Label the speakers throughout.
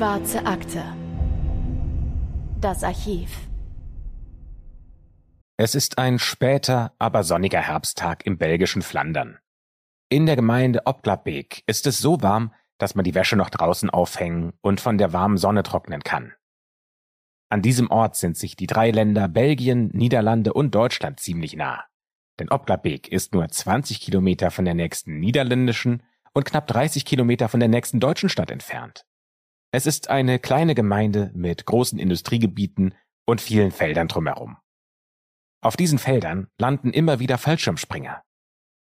Speaker 1: Schwarze Akte. Das Archiv.
Speaker 2: Es ist ein später, aber sonniger Herbsttag im belgischen Flandern. In der Gemeinde Opklabeek ist es so warm, dass man die Wäsche noch draußen aufhängen und von der warmen Sonne trocknen kann. An diesem Ort sind sich die drei Länder Belgien, Niederlande und Deutschland ziemlich nah. Denn Opklabeek ist nur 20 Kilometer von der nächsten niederländischen und knapp 30 Kilometer von der nächsten deutschen Stadt entfernt. Es ist eine kleine Gemeinde mit großen Industriegebieten und vielen Feldern drumherum. Auf diesen Feldern landen immer wieder Fallschirmspringer.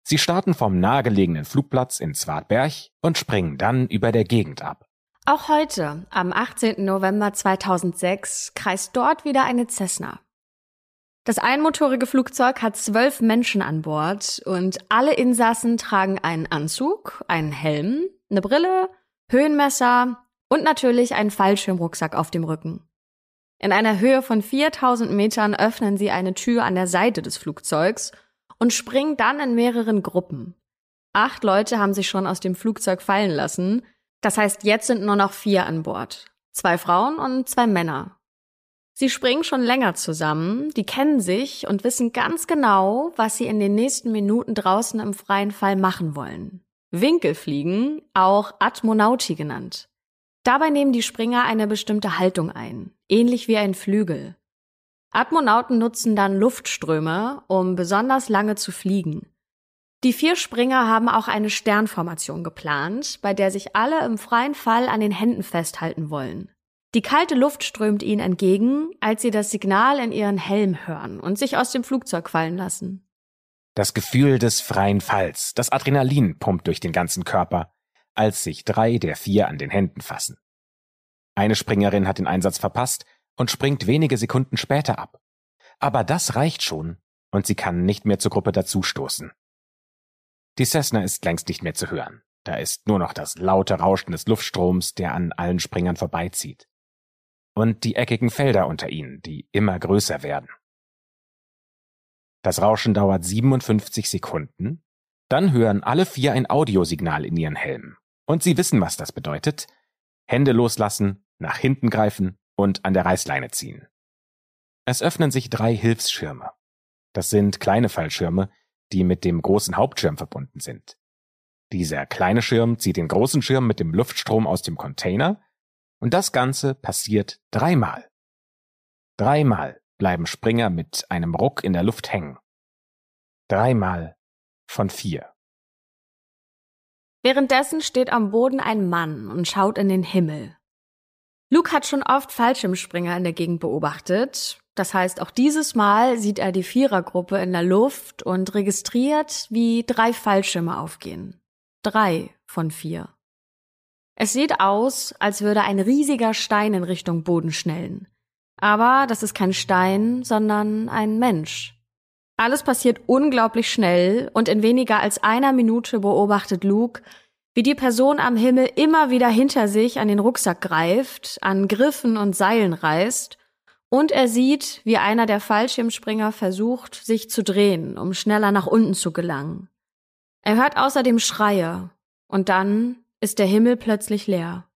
Speaker 2: Sie starten vom nahegelegenen Flugplatz in Zwartberg und springen dann über der Gegend ab.
Speaker 3: Auch heute, am 18. November 2006, kreist dort wieder eine Cessna. Das einmotorige Flugzeug hat zwölf Menschen an Bord und alle Insassen tragen einen Anzug, einen Helm, eine Brille, Höhenmesser und natürlich einen Fallschirmrucksack auf dem Rücken. In einer Höhe von 4000 Metern öffnen sie eine Tür an der Seite des Flugzeugs und springen dann in mehreren Gruppen. Acht Leute haben sich schon aus dem Flugzeug fallen lassen. Das heißt, jetzt sind nur noch vier an Bord. Zwei Frauen und zwei Männer. Sie springen schon länger zusammen, die kennen sich und wissen ganz genau, was sie in den nächsten Minuten draußen im freien Fall machen wollen. Winkelfliegen, auch Atmonauti genannt. Dabei nehmen die Springer eine bestimmte Haltung ein, ähnlich wie ein Flügel. Atmonauten nutzen dann Luftströme, um besonders lange zu fliegen. Die vier Springer haben auch eine Sternformation geplant, bei der sich alle im freien Fall an den Händen festhalten wollen. Die kalte Luft strömt ihnen entgegen, als sie das Signal in ihren Helm hören und sich aus dem Flugzeug fallen lassen.
Speaker 2: Das Gefühl des freien Falls, das Adrenalin pumpt durch den ganzen Körper, als sich drei der vier an den Händen fassen. Eine Springerin hat den Einsatz verpasst und springt wenige Sekunden später ab. Aber das reicht schon, und sie kann nicht mehr zur Gruppe dazustoßen. Die Cessna ist längst nicht mehr zu hören. Da ist nur noch das laute Rauschen des Luftstroms, der an allen Springern vorbeizieht und die eckigen Felder unter ihnen, die immer größer werden. Das Rauschen dauert 57 Sekunden, dann hören alle vier ein Audiosignal in ihren Helmen. Und sie wissen, was das bedeutet. Hände loslassen, nach hinten greifen und an der Reißleine ziehen. Es öffnen sich drei Hilfsschirme. Das sind kleine Fallschirme, die mit dem großen Hauptschirm verbunden sind. Dieser kleine Schirm zieht den großen Schirm mit dem Luftstrom aus dem Container und das Ganze passiert dreimal. Dreimal bleiben Springer mit einem Ruck in der Luft hängen. Dreimal von vier.
Speaker 3: Währenddessen steht am Boden ein Mann und schaut in den Himmel. Luke hat schon oft Fallschirmspringer in der Gegend beobachtet. Das heißt, auch dieses Mal sieht er die Vierergruppe in der Luft und registriert, wie drei Fallschirme aufgehen. Drei von vier. Es sieht aus, als würde ein riesiger Stein in Richtung Boden schnellen. Aber das ist kein Stein, sondern ein Mensch. Alles passiert unglaublich schnell und in weniger als einer Minute beobachtet Luke, wie die Person am Himmel immer wieder hinter sich an den Rucksack greift, an Griffen und Seilen reißt, und er sieht, wie einer der Fallschirmspringer versucht, sich zu drehen, um schneller nach unten zu gelangen. Er hört außerdem Schreie, und dann ist der Himmel plötzlich leer.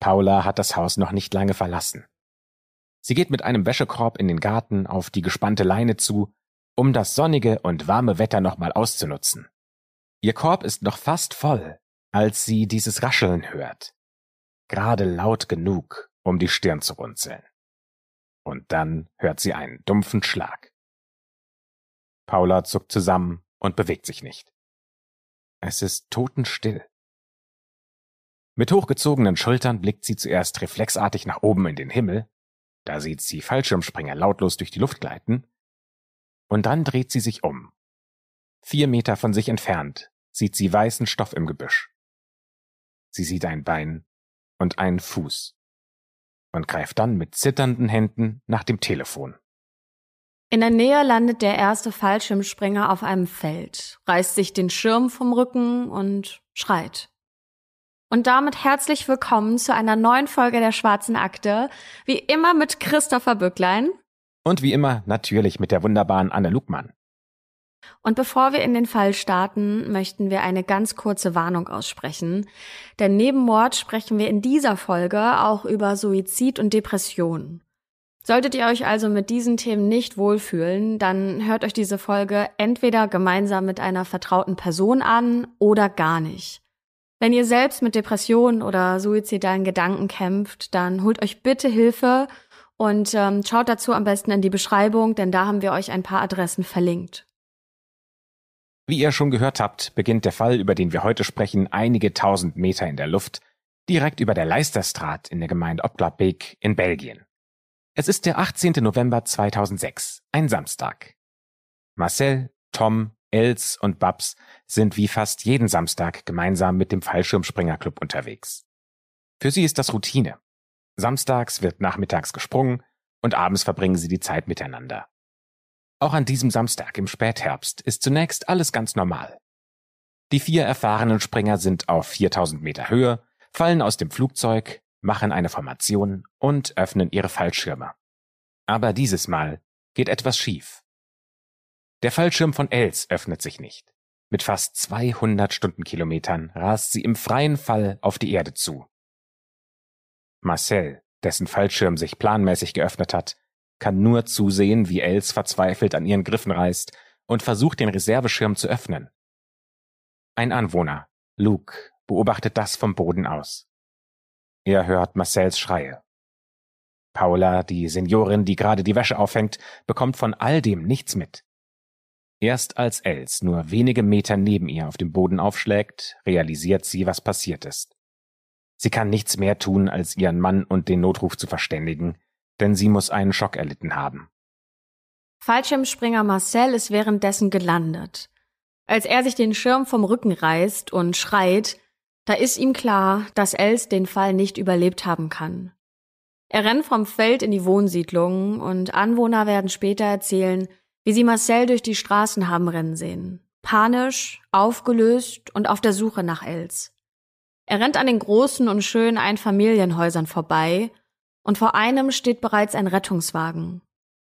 Speaker 2: Paula hat das Haus noch nicht lange verlassen. Sie geht mit einem Wäschekorb in den Garten auf die gespannte Leine zu, um das sonnige und warme Wetter nochmal auszunutzen. Ihr Korb ist noch fast voll, als sie dieses Rascheln hört. Gerade laut genug, um die Stirn zu runzeln. Und dann hört sie einen dumpfen Schlag. Paula zuckt zusammen und bewegt sich nicht. Es ist totenstill. Mit hochgezogenen Schultern blickt sie zuerst reflexartig nach oben in den Himmel, da sieht sie Fallschirmspringer lautlos durch die Luft gleiten, und dann dreht sie sich um. Vier Meter von sich entfernt sieht sie weißen Stoff im Gebüsch. Sie sieht ein Bein und einen Fuß und greift dann mit zitternden Händen nach dem Telefon.
Speaker 3: In der Nähe landet der erste Fallschirmspringer auf einem Feld, reißt sich den Schirm vom Rücken und schreit. Und damit herzlich willkommen zu einer neuen Folge der Schwarzen Akte. Wie immer mit Christopher Bücklein.
Speaker 2: Und wie immer natürlich mit der wunderbaren Anne Lugmann.
Speaker 3: Und bevor wir in den Fall starten, möchten wir eine ganz kurze Warnung aussprechen. Denn neben Mord sprechen wir in dieser Folge auch über Suizid und Depression. Solltet ihr euch also mit diesen Themen nicht wohlfühlen, dann hört euch diese Folge entweder gemeinsam mit einer vertrauten Person an oder gar nicht. Wenn ihr selbst mit Depressionen oder suizidalen Gedanken kämpft, dann holt euch bitte Hilfe und ähm, schaut dazu am besten in die Beschreibung, denn da haben wir euch ein paar Adressen verlinkt.
Speaker 2: Wie ihr schon gehört habt, beginnt der Fall, über den wir heute sprechen, einige tausend Meter in der Luft, direkt über der Leisterstraat in der Gemeinde Opklabeek in Belgien. Es ist der 18. November 2006, ein Samstag. Marcel, Tom, Els und Babs sind wie fast jeden Samstag gemeinsam mit dem Fallschirmspringerclub unterwegs. Für sie ist das Routine. Samstags wird nachmittags gesprungen und abends verbringen sie die Zeit miteinander. Auch an diesem Samstag im Spätherbst ist zunächst alles ganz normal. Die vier erfahrenen Springer sind auf 4000 Meter Höhe, fallen aus dem Flugzeug, machen eine Formation und öffnen ihre Fallschirme. Aber dieses Mal geht etwas schief. Der Fallschirm von Els öffnet sich nicht. Mit fast 200 Stundenkilometern rast sie im freien Fall auf die Erde zu. Marcel, dessen Fallschirm sich planmäßig geöffnet hat, kann nur zusehen, wie Els verzweifelt an ihren Griffen reißt und versucht, den Reserveschirm zu öffnen. Ein Anwohner, Luke, beobachtet das vom Boden aus. Er hört Marcells Schreie. Paula, die Seniorin, die gerade die Wäsche aufhängt, bekommt von all dem nichts mit. Erst als Els nur wenige Meter neben ihr auf dem Boden aufschlägt, realisiert sie, was passiert ist. Sie kann nichts mehr tun, als ihren Mann und den Notruf zu verständigen, denn sie muss einen Schock erlitten haben.
Speaker 3: Fallschirmspringer Marcel ist währenddessen gelandet. Als er sich den Schirm vom Rücken reißt und schreit, da ist ihm klar, dass Els den Fall nicht überlebt haben kann. Er rennt vom Feld in die Wohnsiedlung und Anwohner werden später erzählen, wie sie Marcel durch die Straßen haben rennen sehen. Panisch, aufgelöst und auf der Suche nach Els. Er rennt an den großen und schönen Einfamilienhäusern vorbei und vor einem steht bereits ein Rettungswagen.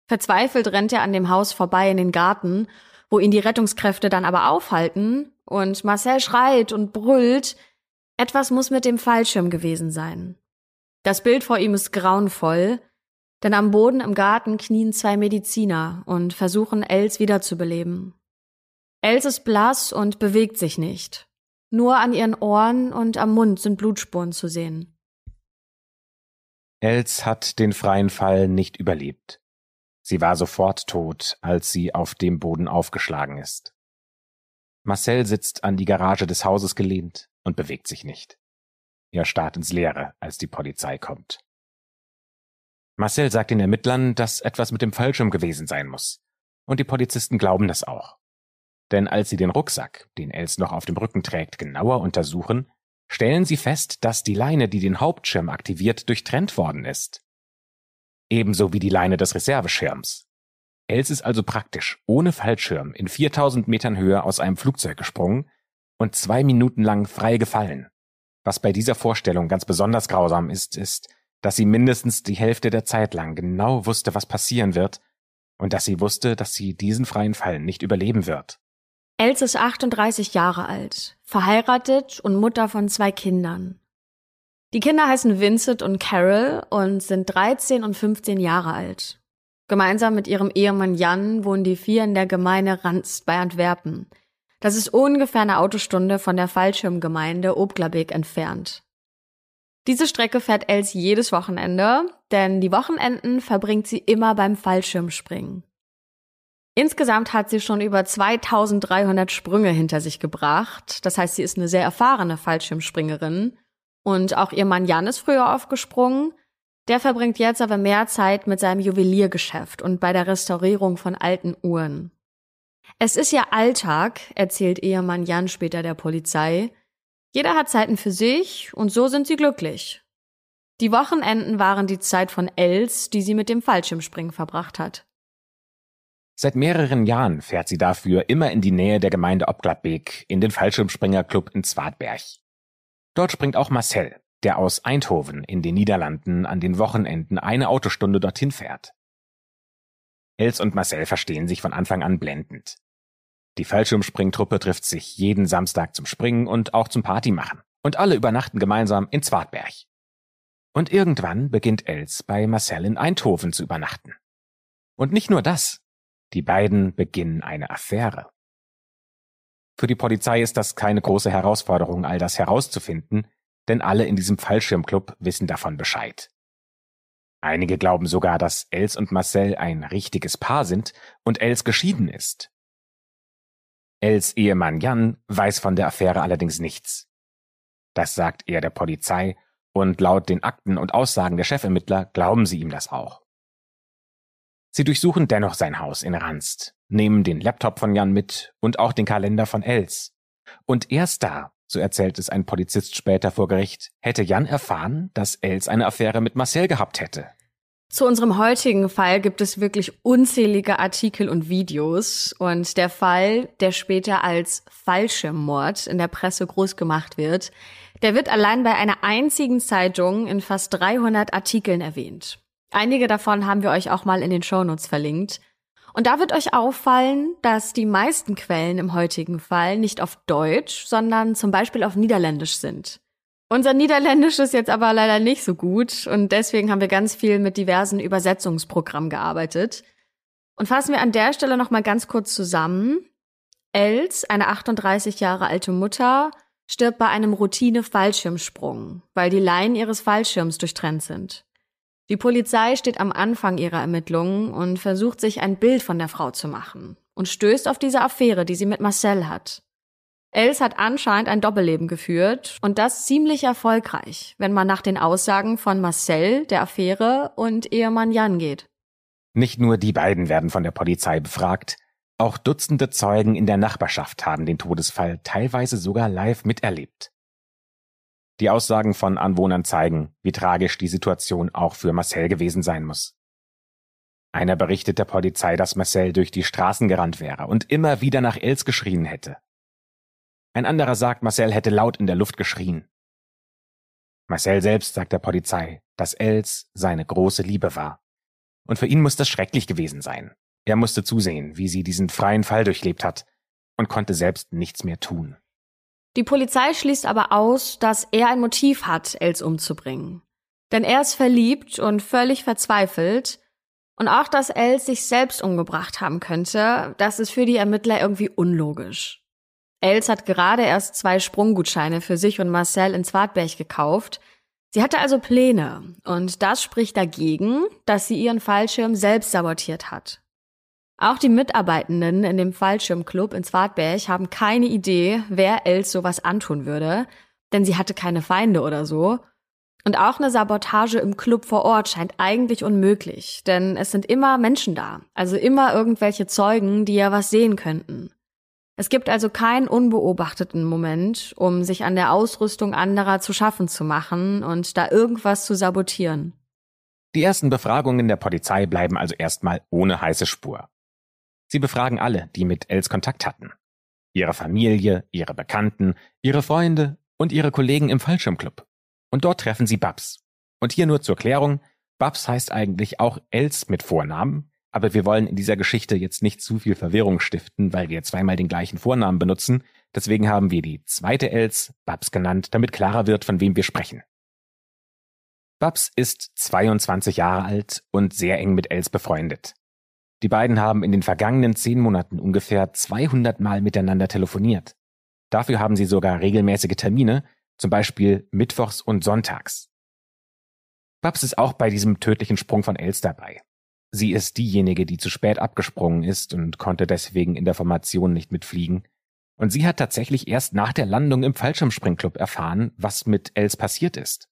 Speaker 3: Verzweifelt rennt er an dem Haus vorbei in den Garten, wo ihn die Rettungskräfte dann aber aufhalten und Marcel schreit und brüllt, etwas muss mit dem Fallschirm gewesen sein. Das Bild vor ihm ist grauenvoll, denn am Boden im Garten knien zwei Mediziner und versuchen Els wiederzubeleben. Els ist blass und bewegt sich nicht. Nur an ihren Ohren und am Mund sind Blutspuren zu sehen.
Speaker 2: Els hat den freien Fall nicht überlebt. Sie war sofort tot, als sie auf dem Boden aufgeschlagen ist. Marcel sitzt an die Garage des Hauses gelehnt und bewegt sich nicht. Er starrt ins Leere, als die Polizei kommt. Marcel sagt den Ermittlern, dass etwas mit dem Fallschirm gewesen sein muss. Und die Polizisten glauben das auch. Denn als sie den Rucksack, den Els noch auf dem Rücken trägt, genauer untersuchen, stellen sie fest, dass die Leine, die den Hauptschirm aktiviert, durchtrennt worden ist. Ebenso wie die Leine des Reserveschirms. Els ist also praktisch ohne Fallschirm in 4000 Metern Höhe aus einem Flugzeug gesprungen und zwei Minuten lang frei gefallen. Was bei dieser Vorstellung ganz besonders grausam ist, ist, dass sie mindestens die Hälfte der Zeit lang genau wusste, was passieren wird, und dass sie wusste, dass sie diesen freien Fall nicht überleben wird.
Speaker 3: Els ist 38 Jahre alt, verheiratet und Mutter von zwei Kindern. Die Kinder heißen Vincent und Carol und sind 13 und 15 Jahre alt. Gemeinsam mit ihrem Ehemann Jan wohnen die vier in der Gemeinde Ranst bei Antwerpen, das ist ungefähr eine Autostunde von der Fallschirmgemeinde Obglabeek entfernt. Diese Strecke fährt Els jedes Wochenende, denn die Wochenenden verbringt sie immer beim Fallschirmspringen. Insgesamt hat sie schon über 2300 Sprünge hinter sich gebracht. Das heißt, sie ist eine sehr erfahrene Fallschirmspringerin. Und auch ihr Mann Jan ist früher aufgesprungen. Der verbringt jetzt aber mehr Zeit mit seinem Juweliergeschäft und bei der Restaurierung von alten Uhren. Es ist ja Alltag, erzählt Ehemann Jan später der Polizei. Jeder hat Zeiten für sich und so sind sie glücklich. Die Wochenenden waren die Zeit von Els, die sie mit dem Fallschirmspringen verbracht hat.
Speaker 2: Seit mehreren Jahren fährt sie dafür immer in die Nähe der Gemeinde Obgladbeek in den Fallschirmspringerclub in Zwartberg. Dort springt auch Marcel, der aus Eindhoven in den Niederlanden an den Wochenenden eine Autostunde dorthin fährt. Els und Marcel verstehen sich von Anfang an blendend. Die Fallschirmspringtruppe trifft sich jeden Samstag zum Springen und auch zum Party machen. Und alle übernachten gemeinsam in Zwartberg. Und irgendwann beginnt Els bei Marcel in Eindhoven zu übernachten. Und nicht nur das. Die beiden beginnen eine Affäre. Für die Polizei ist das keine große Herausforderung, all das herauszufinden, denn alle in diesem Fallschirmclub wissen davon Bescheid. Einige glauben sogar, dass Els und Marcel ein richtiges Paar sind und Els geschieden ist. Els Ehemann Jan weiß von der Affäre allerdings nichts. Das sagt er der Polizei und laut den Akten und Aussagen der Chefermittler glauben sie ihm das auch. Sie durchsuchen dennoch sein Haus in Ranst, nehmen den Laptop von Jan mit und auch den Kalender von Els. Und erst da, so erzählt es ein Polizist später vor Gericht, hätte Jan erfahren, dass Els eine Affäre mit Marcel gehabt hätte.
Speaker 3: Zu unserem heutigen Fall gibt es wirklich unzählige Artikel und Videos und der Fall, der später als Fallschirmmord in der Presse groß gemacht wird, der wird allein bei einer einzigen Zeitung in fast 300 Artikeln erwähnt. Einige davon haben wir euch auch mal in den Shownotes verlinkt. Und da wird euch auffallen, dass die meisten Quellen im heutigen Fall nicht auf Deutsch, sondern zum Beispiel auf Niederländisch sind. Unser Niederländisch ist jetzt aber leider nicht so gut und deswegen haben wir ganz viel mit diversen Übersetzungsprogrammen gearbeitet. Und fassen wir an der Stelle nochmal ganz kurz zusammen. Els, eine 38 Jahre alte Mutter, stirbt bei einem Routine-Fallschirmsprung, weil die Leinen ihres Fallschirms durchtrennt sind. Die Polizei steht am Anfang ihrer Ermittlungen und versucht sich ein Bild von der Frau zu machen und stößt auf diese Affäre, die sie mit Marcel hat. Els hat anscheinend ein Doppelleben geführt und das ziemlich erfolgreich, wenn man nach den Aussagen von Marcel, der Affäre und Ehemann Jan geht.
Speaker 2: Nicht nur die beiden werden von der Polizei befragt, auch Dutzende Zeugen in der Nachbarschaft haben den Todesfall teilweise sogar live miterlebt. Die Aussagen von Anwohnern zeigen, wie tragisch die Situation auch für Marcel gewesen sein muss. Einer berichtet der Polizei, dass Marcel durch die Straßen gerannt wäre und immer wieder nach Els geschrien hätte. Ein anderer sagt, Marcel hätte laut in der Luft geschrien. Marcel selbst sagt der Polizei, dass Els seine große Liebe war. Und für ihn muss das schrecklich gewesen sein. Er musste zusehen, wie sie diesen freien Fall durchlebt hat und konnte selbst nichts mehr tun.
Speaker 3: Die Polizei schließt aber aus, dass er ein Motiv hat, Els umzubringen. Denn er ist verliebt und völlig verzweifelt. Und auch, dass Els sich selbst umgebracht haben könnte, das ist für die Ermittler irgendwie unlogisch. Els hat gerade erst zwei Sprunggutscheine für sich und Marcel in Zwartberg gekauft. Sie hatte also Pläne. Und das spricht dagegen, dass sie ihren Fallschirm selbst sabotiert hat. Auch die Mitarbeitenden in dem Fallschirmclub in Zwartberg haben keine Idee, wer Els sowas antun würde, denn sie hatte keine Feinde oder so. Und auch eine Sabotage im Club vor Ort scheint eigentlich unmöglich, denn es sind immer Menschen da, also immer irgendwelche Zeugen, die ja was sehen könnten. Es gibt also keinen unbeobachteten Moment, um sich an der Ausrüstung anderer zu schaffen zu machen und da irgendwas zu sabotieren.
Speaker 2: Die ersten Befragungen der Polizei bleiben also erstmal ohne heiße Spur. Sie befragen alle, die mit Els Kontakt hatten. Ihre Familie, ihre Bekannten, ihre Freunde und ihre Kollegen im Fallschirmclub. Und dort treffen sie Babs. Und hier nur zur Klärung, Babs heißt eigentlich auch Els mit Vornamen, aber wir wollen in dieser Geschichte jetzt nicht zu viel Verwirrung stiften, weil wir zweimal den gleichen Vornamen benutzen. Deswegen haben wir die zweite Els Babs genannt, damit klarer wird, von wem wir sprechen. Babs ist 22 Jahre alt und sehr eng mit Els befreundet. Die beiden haben in den vergangenen zehn Monaten ungefähr 200 Mal miteinander telefoniert. Dafür haben sie sogar regelmäßige Termine, zum Beispiel mittwochs und sonntags. Babs ist auch bei diesem tödlichen Sprung von Els dabei. Sie ist diejenige, die zu spät abgesprungen ist und konnte deswegen in der Formation nicht mitfliegen. Und sie hat tatsächlich erst nach der Landung im Fallschirmspringclub erfahren, was mit Els passiert ist.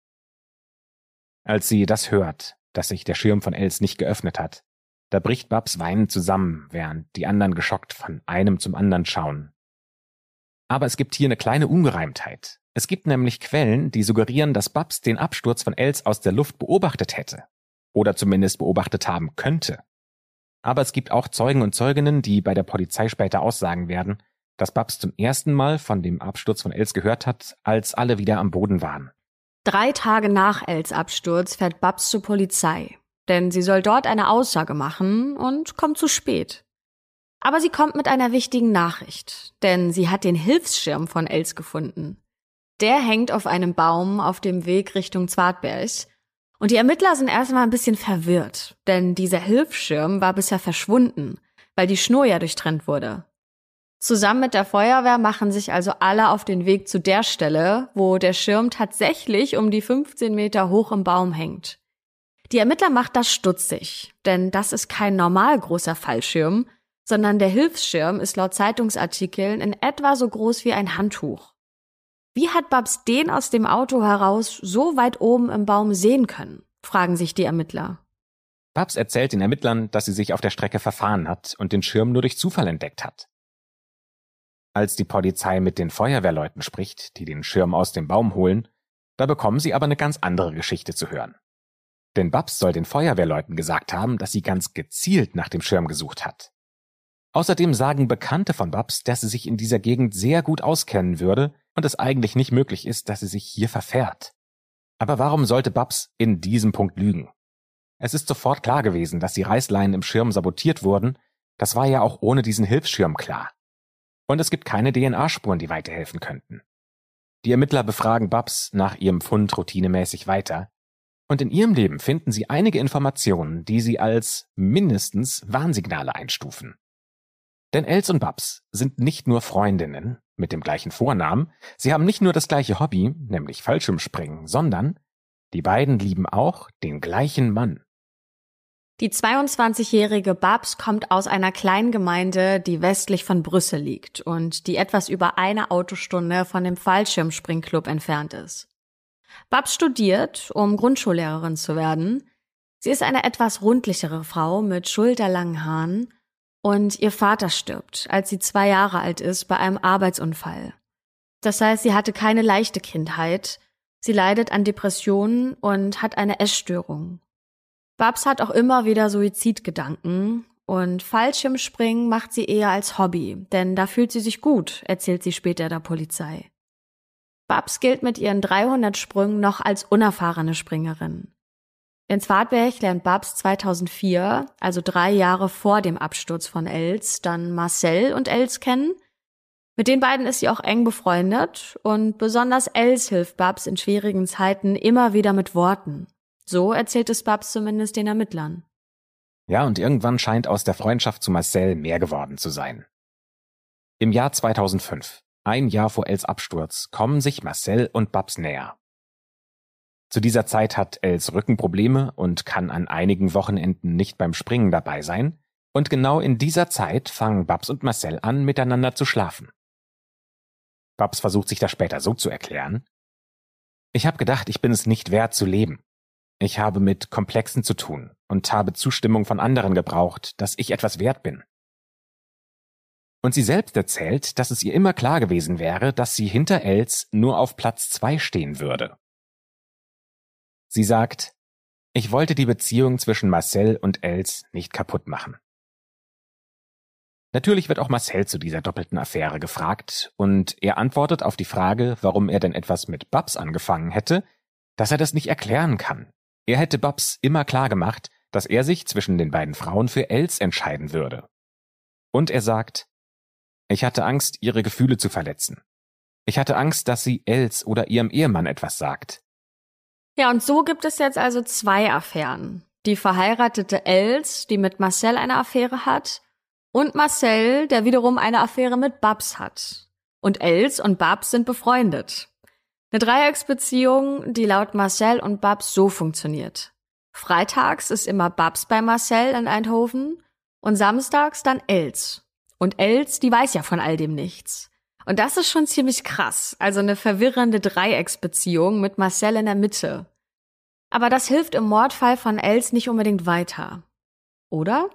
Speaker 2: Als sie das hört, dass sich der Schirm von Els nicht geöffnet hat, da bricht Babs weinend zusammen, während die anderen geschockt von einem zum anderen schauen. Aber es gibt hier eine kleine Ungereimtheit. Es gibt nämlich Quellen, die suggerieren, dass Babs den Absturz von Els aus der Luft beobachtet hätte. Oder zumindest beobachtet haben könnte. Aber es gibt auch Zeugen und Zeuginnen, die bei der Polizei später aussagen werden, dass Babs zum ersten Mal von dem Absturz von Els gehört hat, als alle wieder am Boden waren.
Speaker 3: Drei Tage nach Els Absturz fährt Babs zur Polizei denn sie soll dort eine Aussage machen und kommt zu spät. Aber sie kommt mit einer wichtigen Nachricht, denn sie hat den Hilfsschirm von Els gefunden. Der hängt auf einem Baum auf dem Weg Richtung Zwartberg. Und die Ermittler sind erstmal ein bisschen verwirrt, denn dieser Hilfsschirm war bisher verschwunden, weil die Schnur ja durchtrennt wurde. Zusammen mit der Feuerwehr machen sich also alle auf den Weg zu der Stelle, wo der Schirm tatsächlich um die 15 Meter hoch im Baum hängt. Die Ermittler macht das stutzig, denn das ist kein normal großer Fallschirm, sondern der Hilfsschirm ist laut Zeitungsartikeln in etwa so groß wie ein Handtuch. Wie hat Babs den aus dem Auto heraus so weit oben im Baum sehen können? fragen sich die Ermittler.
Speaker 2: Babs erzählt den Ermittlern, dass sie sich auf der Strecke verfahren hat und den Schirm nur durch Zufall entdeckt hat. Als die Polizei mit den Feuerwehrleuten spricht, die den Schirm aus dem Baum holen, da bekommen sie aber eine ganz andere Geschichte zu hören. Denn Babs soll den Feuerwehrleuten gesagt haben, dass sie ganz gezielt nach dem Schirm gesucht hat. Außerdem sagen Bekannte von Babs, dass sie sich in dieser Gegend sehr gut auskennen würde und es eigentlich nicht möglich ist, dass sie sich hier verfährt. Aber warum sollte Babs in diesem Punkt lügen? Es ist sofort klar gewesen, dass die Reißleinen im Schirm sabotiert wurden, das war ja auch ohne diesen Hilfsschirm klar. Und es gibt keine DNA-Spuren, die weiterhelfen könnten. Die Ermittler befragen Babs nach ihrem Fund routinemäßig weiter. Und in ihrem Leben finden sie einige Informationen, die sie als mindestens Warnsignale einstufen. Denn Els und Babs sind nicht nur Freundinnen mit dem gleichen Vornamen, sie haben nicht nur das gleiche Hobby, nämlich Fallschirmspringen, sondern die beiden lieben auch den gleichen Mann.
Speaker 3: Die 22-jährige Babs kommt aus einer kleinen Gemeinde, die westlich von Brüssel liegt und die etwas über eine Autostunde von dem Fallschirmspringclub entfernt ist. Babs studiert, um Grundschullehrerin zu werden. Sie ist eine etwas rundlichere Frau mit schulterlangen Haaren und ihr Vater stirbt, als sie zwei Jahre alt ist, bei einem Arbeitsunfall. Das heißt, sie hatte keine leichte Kindheit. Sie leidet an Depressionen und hat eine Essstörung. Babs hat auch immer wieder Suizidgedanken und Fallschirmspringen macht sie eher als Hobby, denn da fühlt sie sich gut, erzählt sie später der Polizei. Babs gilt mit ihren 300 Sprüngen noch als unerfahrene Springerin. In Zwartberg lernt Babs 2004, also drei Jahre vor dem Absturz von Els, dann Marcel und Els kennen. Mit den beiden ist sie auch eng befreundet und besonders Els hilft Babs in schwierigen Zeiten immer wieder mit Worten. So erzählt es Babs zumindest den Ermittlern.
Speaker 2: Ja, und irgendwann scheint aus der Freundschaft zu Marcel mehr geworden zu sein. Im Jahr 2005, ein Jahr vor Els Absturz, kommen sich Marcel und Babs näher. Zu dieser Zeit hat Els Rückenprobleme und kann an einigen Wochenenden nicht beim Springen dabei sein, und genau in dieser Zeit fangen Babs und Marcel an, miteinander zu schlafen. Babs versucht sich das später so zu erklären. Ich habe gedacht, ich bin es nicht wert zu leben. Ich habe mit Komplexen zu tun und habe Zustimmung von anderen gebraucht, dass ich etwas wert bin. Und sie selbst erzählt, dass es ihr immer klar gewesen wäre, dass sie hinter Els nur auf Platz zwei stehen würde. Sie sagt, ich wollte die Beziehung zwischen Marcel und Els nicht kaputt machen. Natürlich wird auch Marcel zu dieser doppelten Affäre gefragt, und er antwortet auf die Frage, warum er denn etwas mit Babs angefangen hätte, dass er das nicht erklären kann, er hätte Babs immer klar gemacht, dass er sich zwischen den beiden Frauen für Els entscheiden würde. Und er sagt, ich hatte Angst, ihre Gefühle zu verletzen. Ich hatte Angst, dass sie Els oder ihrem Ehemann etwas sagt.
Speaker 3: Ja, und so gibt es jetzt also zwei Affären. Die verheiratete Els, die mit Marcel eine Affäre hat, und Marcel, der wiederum eine Affäre mit Babs hat. Und Els und Babs sind befreundet. Eine Dreiecksbeziehung, die laut Marcel und Babs so funktioniert. Freitags ist immer Babs bei Marcel in Eindhoven und samstags dann Els. Und Els, die weiß ja von all dem nichts. Und das ist schon ziemlich krass, also eine verwirrende Dreiecksbeziehung mit Marcel in der Mitte. Aber das hilft im Mordfall von Els nicht unbedingt weiter. Oder?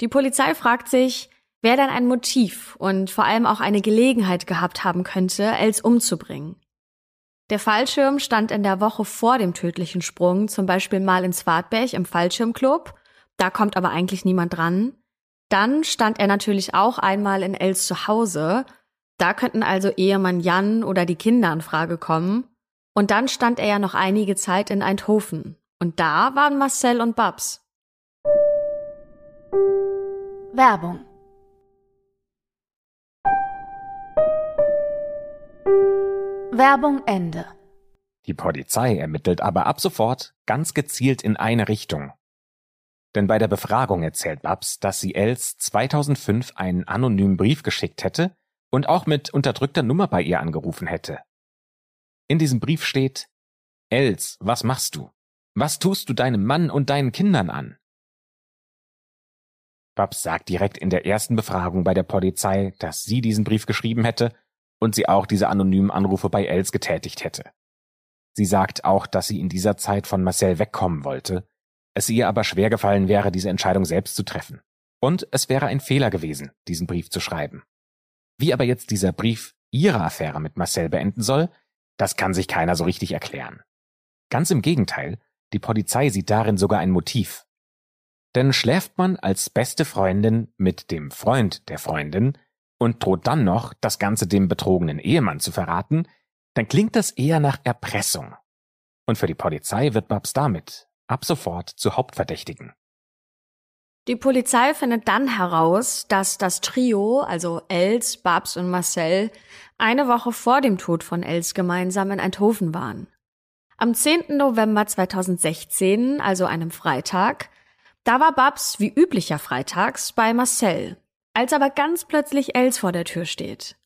Speaker 3: Die Polizei fragt sich, wer denn ein Motiv und vor allem auch eine Gelegenheit gehabt haben könnte, Els umzubringen. Der Fallschirm stand in der Woche vor dem tödlichen Sprung zum Beispiel mal in Swartberg im Fallschirmclub. Da kommt aber eigentlich niemand dran. Dann stand er natürlich auch einmal in Els Zuhause. Da könnten also Ehemann Jan oder die Kinder in Frage kommen. Und dann stand er ja noch einige Zeit in Eindhoven. Und da waren Marcel und Babs.
Speaker 1: Werbung Werbung Ende.
Speaker 2: Die Polizei ermittelt aber ab sofort ganz gezielt in eine Richtung. Denn bei der Befragung erzählt Babs, dass sie Els 2005 einen anonymen Brief geschickt hätte, und auch mit unterdrückter Nummer bei ihr angerufen hätte. In diesem Brief steht, Els, was machst du? Was tust du deinem Mann und deinen Kindern an? Babs sagt direkt in der ersten Befragung bei der Polizei, dass sie diesen Brief geschrieben hätte und sie auch diese anonymen Anrufe bei Els getätigt hätte. Sie sagt auch, dass sie in dieser Zeit von Marcel wegkommen wollte, es ihr aber schwer gefallen wäre, diese Entscheidung selbst zu treffen. Und es wäre ein Fehler gewesen, diesen Brief zu schreiben. Wie aber jetzt dieser Brief ihre Affäre mit Marcel beenden soll, das kann sich keiner so richtig erklären. Ganz im Gegenteil, die Polizei sieht darin sogar ein Motiv. Denn schläft man als beste Freundin mit dem Freund der Freundin und droht dann noch, das Ganze dem betrogenen Ehemann zu verraten, dann klingt das eher nach Erpressung. Und für die Polizei wird Babs damit ab sofort zu Hauptverdächtigen.
Speaker 3: Die Polizei findet dann heraus, dass das Trio, also Els, Babs und Marcel, eine Woche vor dem Tod von Els gemeinsam in Eindhoven waren. Am 10. November 2016, also einem Freitag, da war Babs wie üblicher freitags bei Marcel, als aber ganz plötzlich Els vor der Tür steht.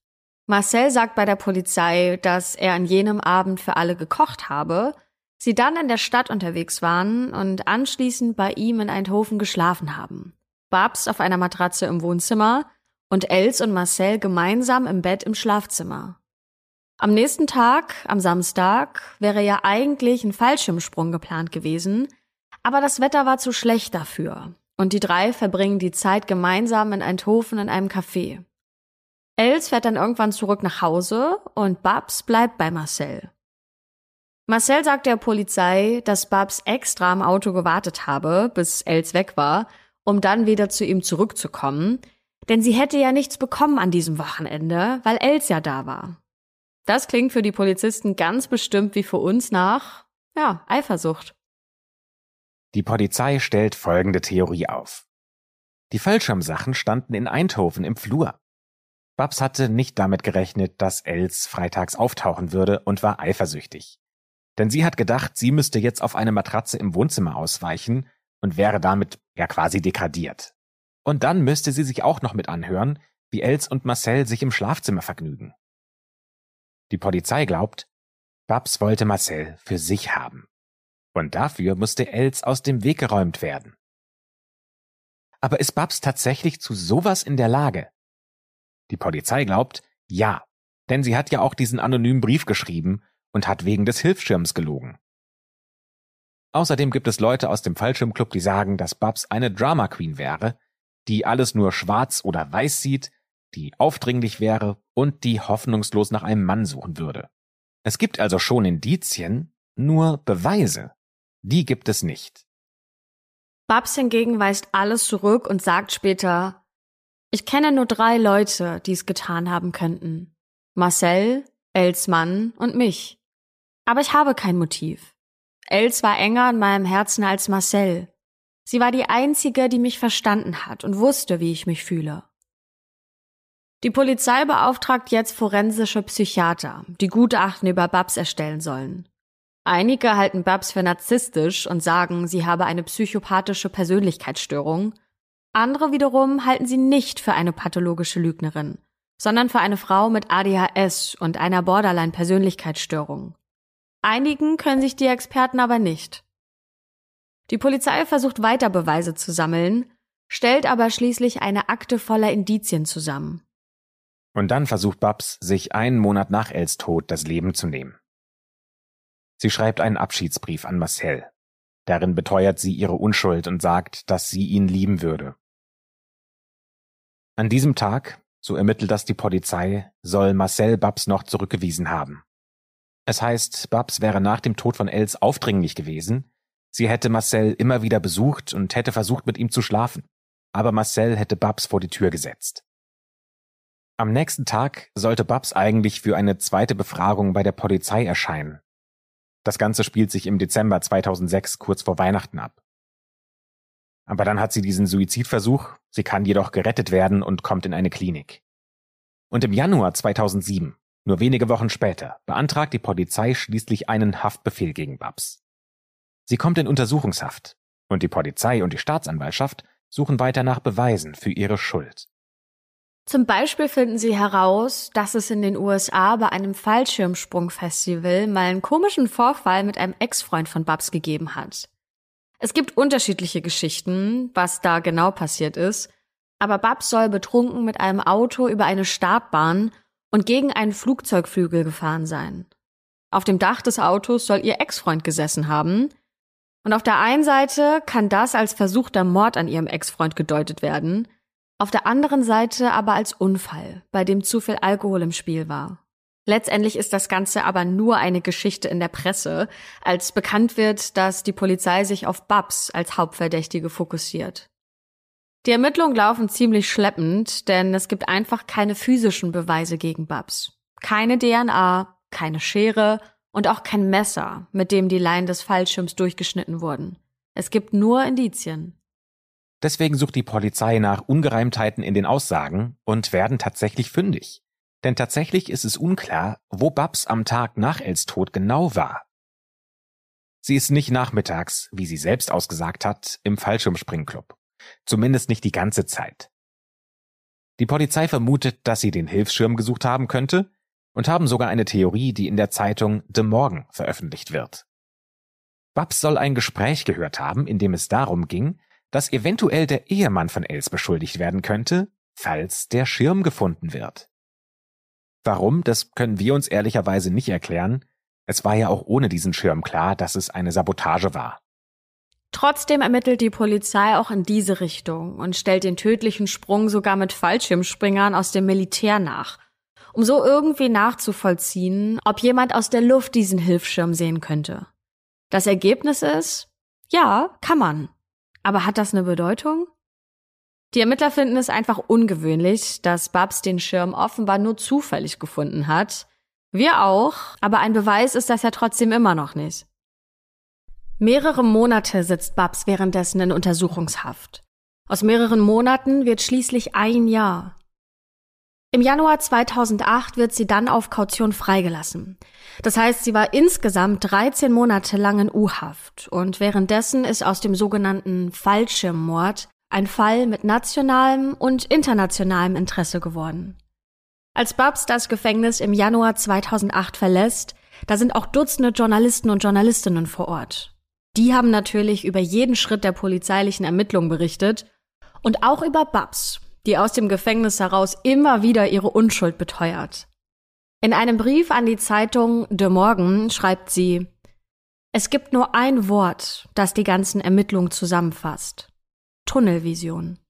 Speaker 3: Marcel sagt bei der Polizei, dass er an jenem Abend für alle gekocht habe, sie dann in der Stadt unterwegs waren und anschließend bei ihm in Eindhoven geschlafen haben. Babs auf einer Matratze im Wohnzimmer und Els und Marcel gemeinsam im Bett im Schlafzimmer. Am nächsten Tag, am Samstag, wäre ja eigentlich ein Fallschirmsprung geplant gewesen, aber das Wetter war zu schlecht dafür und die drei verbringen die Zeit gemeinsam in Eindhoven in einem Café. Els fährt dann irgendwann zurück nach Hause und Babs bleibt bei Marcel. Marcel sagt der Polizei, dass Babs extra am Auto gewartet habe, bis Els weg war, um dann wieder zu ihm zurückzukommen, denn sie hätte ja nichts bekommen an diesem Wochenende, weil Els ja da war. Das klingt für die Polizisten ganz bestimmt wie für uns nach, ja, Eifersucht.
Speaker 2: Die Polizei stellt folgende Theorie auf. Die Fallschirmsachen standen in Eindhoven im Flur. Babs hatte nicht damit gerechnet, dass Els freitags auftauchen würde und war eifersüchtig. Denn sie hat gedacht, sie müsste jetzt auf eine Matratze im Wohnzimmer ausweichen und wäre damit ja quasi degradiert. Und dann müsste sie sich auch noch mit anhören, wie Els und Marcel sich im Schlafzimmer vergnügen. Die Polizei glaubt, Babs wollte Marcel für sich haben. Und dafür musste Els aus dem Weg geräumt werden. Aber ist Babs tatsächlich zu sowas in der Lage? Die Polizei glaubt, ja, denn sie hat ja auch diesen anonymen Brief geschrieben und hat wegen des Hilfsschirms gelogen. Außerdem gibt es Leute aus dem Fallschirmclub, die sagen, dass Babs eine Drama Queen wäre, die alles nur schwarz oder weiß sieht, die aufdringlich wäre und die hoffnungslos nach einem Mann suchen würde. Es gibt also schon Indizien, nur Beweise. Die gibt es nicht.
Speaker 3: Babs hingegen weist alles zurück und sagt später, ich kenne nur drei Leute, die es getan haben könnten. Marcel, Els Mann und mich. Aber ich habe kein Motiv. Els war enger an meinem Herzen als Marcel. Sie war die einzige, die mich verstanden hat und wusste, wie ich mich fühle. Die Polizei beauftragt jetzt forensische Psychiater, die Gutachten über Babs erstellen sollen. Einige halten Babs für narzisstisch und sagen, sie habe eine psychopathische Persönlichkeitsstörung. Andere wiederum halten sie nicht für eine pathologische Lügnerin, sondern für eine Frau mit ADHS und einer Borderline-Persönlichkeitsstörung. Einigen können sich die Experten aber nicht. Die Polizei versucht weiter Beweise zu sammeln, stellt aber schließlich eine Akte voller Indizien zusammen.
Speaker 2: Und dann versucht Babs, sich einen Monat nach Els Tod das Leben zu nehmen. Sie schreibt einen Abschiedsbrief an Marcel. Darin beteuert sie ihre Unschuld und sagt, dass sie ihn lieben würde. An diesem Tag, so ermittelt das die Polizei, soll Marcel Babs noch zurückgewiesen haben. Es heißt, Babs wäre nach dem Tod von Els aufdringlich gewesen. Sie hätte Marcel immer wieder besucht und hätte versucht, mit ihm zu schlafen. Aber Marcel hätte Babs vor die Tür gesetzt. Am nächsten Tag sollte Babs eigentlich für eine zweite Befragung bei der Polizei erscheinen. Das Ganze spielt sich im Dezember 2006 kurz vor Weihnachten ab. Aber dann hat sie diesen Suizidversuch, sie kann jedoch gerettet werden und kommt in eine Klinik. Und im Januar 2007, Nur wenige Wochen später beantragt die Polizei schließlich einen Haftbefehl gegen Babs. Sie kommt in Untersuchungshaft und die Polizei und die Staatsanwaltschaft suchen weiter nach Beweisen für ihre Schuld.
Speaker 3: Zum Beispiel finden sie heraus, dass es in den USA bei einem Fallschirmsprungfestival mal einen komischen Vorfall mit einem Ex-Freund von Babs gegeben hat. Es gibt unterschiedliche Geschichten, was da genau passiert ist, aber Babs soll betrunken mit einem Auto über eine Startbahn und gegen einen Flugzeugflügel gefahren sein. Auf dem Dach des Autos soll ihr Ex-Freund gesessen haben. Und auf der einen Seite kann das als versuchter Mord an ihrem Ex-Freund gedeutet werden, auf der anderen Seite aber als Unfall, bei dem zu viel Alkohol im Spiel war. Letztendlich ist das Ganze aber nur eine Geschichte in der Presse, als bekannt wird, dass die Polizei sich auf Babs als Hauptverdächtige fokussiert. Die Ermittlungen laufen ziemlich schleppend, denn es gibt einfach keine physischen Beweise gegen Babs. Keine DNA, keine Schere und auch kein Messer, mit dem die Leinen des Fallschirms durchgeschnitten wurden. Es gibt nur Indizien.
Speaker 2: Deswegen sucht die Polizei nach Ungereimtheiten in den Aussagen und werden tatsächlich fündig. Denn tatsächlich ist es unklar, wo Babs am Tag nach Els Tod genau war. Sie ist nicht nachmittags, wie sie selbst ausgesagt hat, im Fallschirmspringclub. Zumindest nicht die ganze Zeit. Die Polizei vermutet, dass sie den Hilfsschirm gesucht haben könnte und haben sogar eine Theorie, die in der Zeitung The Morgen veröffentlicht wird. Babs soll ein Gespräch gehört haben, in dem es darum ging, dass eventuell der Ehemann von Els beschuldigt werden könnte, falls der Schirm gefunden wird. Warum, das können wir uns ehrlicherweise nicht erklären. Es war ja auch ohne diesen Schirm klar, dass es eine Sabotage war.
Speaker 3: Trotzdem ermittelt die Polizei auch in diese Richtung und stellt den tödlichen Sprung sogar mit Fallschirmspringern aus dem Militär nach, um so irgendwie nachzuvollziehen, ob jemand aus der Luft diesen Hilfsschirm sehen könnte. Das Ergebnis ist, ja, kann man. Aber hat das eine Bedeutung? Die Ermittler finden es einfach ungewöhnlich, dass Babs den Schirm offenbar nur zufällig gefunden hat. Wir auch, aber ein Beweis ist das ja trotzdem immer noch nicht. Mehrere Monate sitzt Babs währenddessen in Untersuchungshaft. Aus mehreren Monaten wird schließlich ein Jahr. Im Januar 2008 wird sie dann auf Kaution freigelassen. Das heißt, sie war insgesamt 13 Monate lang in U-Haft und währenddessen ist aus dem sogenannten Fallschirmmord ein Fall mit nationalem und internationalem Interesse geworden. Als Babs das Gefängnis im Januar 2008 verlässt, da sind auch Dutzende Journalisten und Journalistinnen vor Ort. Die haben natürlich über jeden Schritt der polizeilichen Ermittlungen berichtet und auch über Babs, die aus dem Gefängnis heraus immer wieder ihre Unschuld beteuert. In einem Brief an die Zeitung De Morgen schreibt sie, es gibt nur ein Wort, das die ganzen Ermittlungen zusammenfasst. Tunnelvision.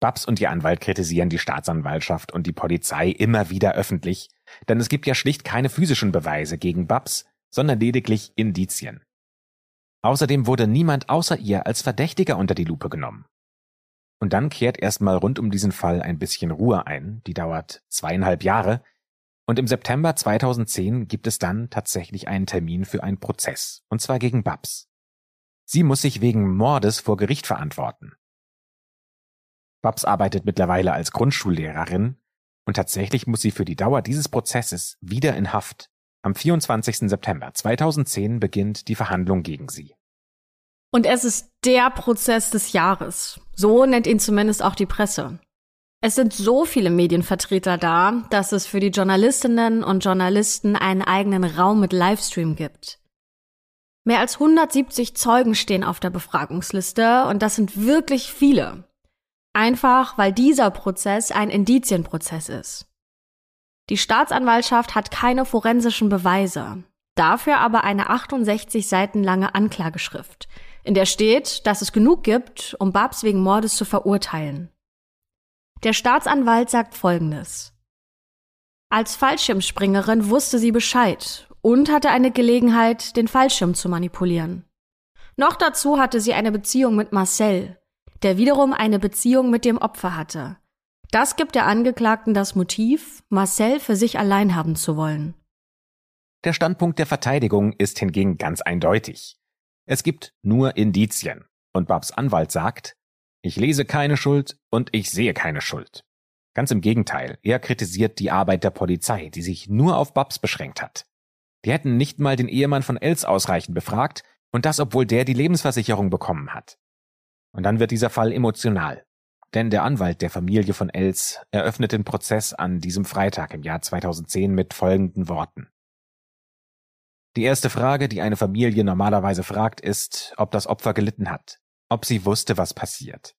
Speaker 2: Babs und ihr Anwalt kritisieren die Staatsanwaltschaft und die Polizei immer wieder öffentlich, denn es gibt ja schlicht keine physischen Beweise gegen Babs, sondern lediglich Indizien. Außerdem wurde niemand außer ihr als Verdächtiger unter die Lupe genommen. Und dann kehrt erstmal rund um diesen Fall ein bisschen Ruhe ein, die dauert zweieinhalb Jahre, und im September 2010 gibt es dann tatsächlich einen Termin für einen Prozess, und zwar gegen Babs. Sie muss sich wegen Mordes vor Gericht verantworten. Babs arbeitet mittlerweile als Grundschullehrerin und tatsächlich muss sie für die Dauer dieses Prozesses wieder in Haft am 24. September 2010 beginnt die Verhandlung gegen sie.
Speaker 3: Und es ist der Prozess des Jahres. So nennt ihn zumindest auch die Presse. Es sind so viele Medienvertreter da, dass es für die Journalistinnen und Journalisten einen eigenen Raum mit Livestream gibt. Mehr als 170 Zeugen stehen auf der Befragungsliste und das sind wirklich viele. Einfach weil dieser Prozess ein Indizienprozess ist. Die Staatsanwaltschaft hat keine forensischen Beweise, dafür aber eine 68 Seiten lange Anklageschrift, in der steht, dass es genug gibt, um Babs wegen Mordes zu verurteilen. Der Staatsanwalt sagt Folgendes. Als Fallschirmspringerin wusste sie Bescheid und hatte eine Gelegenheit, den Fallschirm zu manipulieren. Noch dazu hatte sie eine Beziehung mit Marcel, der wiederum eine Beziehung mit dem Opfer hatte. Das gibt der Angeklagten das Motiv, Marcel für sich allein haben zu wollen.
Speaker 2: Der Standpunkt der Verteidigung ist hingegen ganz eindeutig. Es gibt nur Indizien. Und Babs Anwalt sagt, ich lese keine Schuld und ich sehe keine Schuld. Ganz im Gegenteil, er kritisiert die Arbeit der Polizei, die sich nur auf Babs beschränkt hat. Die hätten nicht mal den Ehemann von Els ausreichend befragt, und das obwohl der die Lebensversicherung bekommen hat. Und dann wird dieser Fall emotional. Denn der Anwalt der Familie von Els eröffnet den Prozess an diesem Freitag im Jahr 2010 mit folgenden Worten. Die erste Frage, die eine Familie normalerweise fragt, ist, ob das Opfer gelitten hat, ob sie wusste, was passiert.